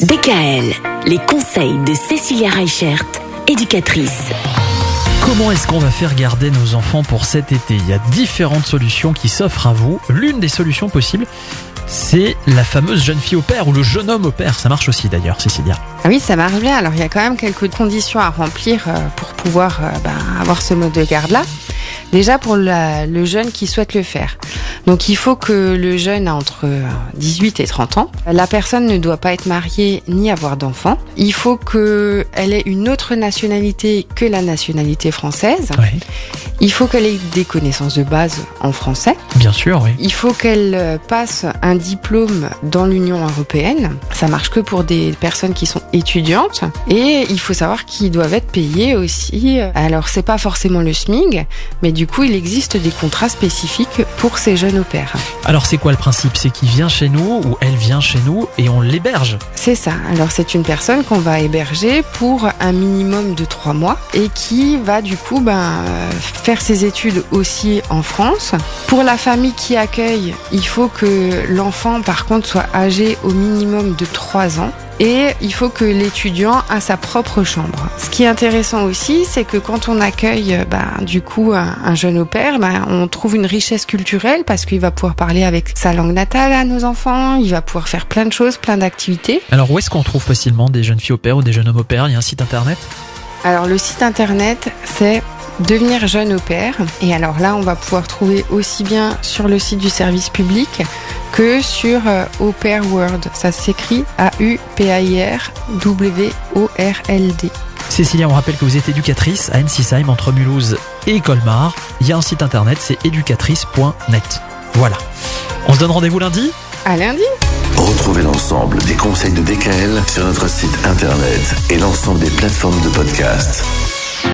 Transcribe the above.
DKL, les conseils de Cécilia Reichert, éducatrice. Comment est-ce qu'on va faire garder nos enfants pour cet été? Il y a différentes solutions qui s'offrent à vous. L'une des solutions possibles, c'est la fameuse jeune fille au père ou le jeune homme au père. Ça marche aussi d'ailleurs, Cécilia. Ah oui, ça marche bien. Alors il y a quand même quelques conditions à remplir euh, pour pouvoir euh, ben, avoir ce mode de garde-là. Déjà pour la- le jeune qui souhaite le faire. Donc il faut que le jeune a entre euh, 18 et 30 ans. La personne ne doit pas être mariée ni avoir d'enfants. Il faut qu'elle ait une autre nationalité que la nationalité française. Oui, Il faut qu'elle ait des connaissances de base en français. bien sûr, oui. Il faut qu'elle passe un diplôme dans l'Union européenne. Ça marche que pour des personnes qui sont étudiantes. Et il faut savoir qu'ils doivent être payés aussi. Alors, c'est pas forcément le SMIG, mais du coup, il existe des contrats spécifiques pour ces jeunes au pair. Alors c'est quoi le principe? C'est qu'il vient chez nous ou elle vient chez nous et on l'héberge? C'est ça. Alors, c'est une personne qu'on va héberger pour un minimum de trois mois et qui va du coup ben, faire ses études aussi en France. Pour la famille qui accueille, il faut que l'enfant, par contre, soit âgé au minimum de trois ans. Et il faut que l'étudiant a sa propre chambre. Ce qui est intéressant aussi, c'est que quand on accueille euh, ben, du coup un, un jeune au père, ben, on trouve une richesse culturelle parce qu'il va pouvoir parler avec sa langue natale à nos enfants, il va pouvoir faire plein de choses, plein d'activités. Alors où est-ce qu'on trouve facilement des jeunes filles au père ou des jeunes hommes au père Il y a un site internet? Alors le site internet c'est devenir jeune au pair et alors là on va pouvoir trouver aussi bien sur le site du service public que sur euh, Au Pair World. Ça s'écrit A U P A I R W O R L D. Cécilia, on rappelle que vous êtes éducatrice à Ensisheim entre Mulhouse et Colmar. Il y a un site internet, c'est éducatrice.net. Voilà. On se donne rendez-vous lundi? À lundi. Retrouvez l'ensemble des conseils de DKL sur notre site internet et l'ensemble des plateformes de podcast.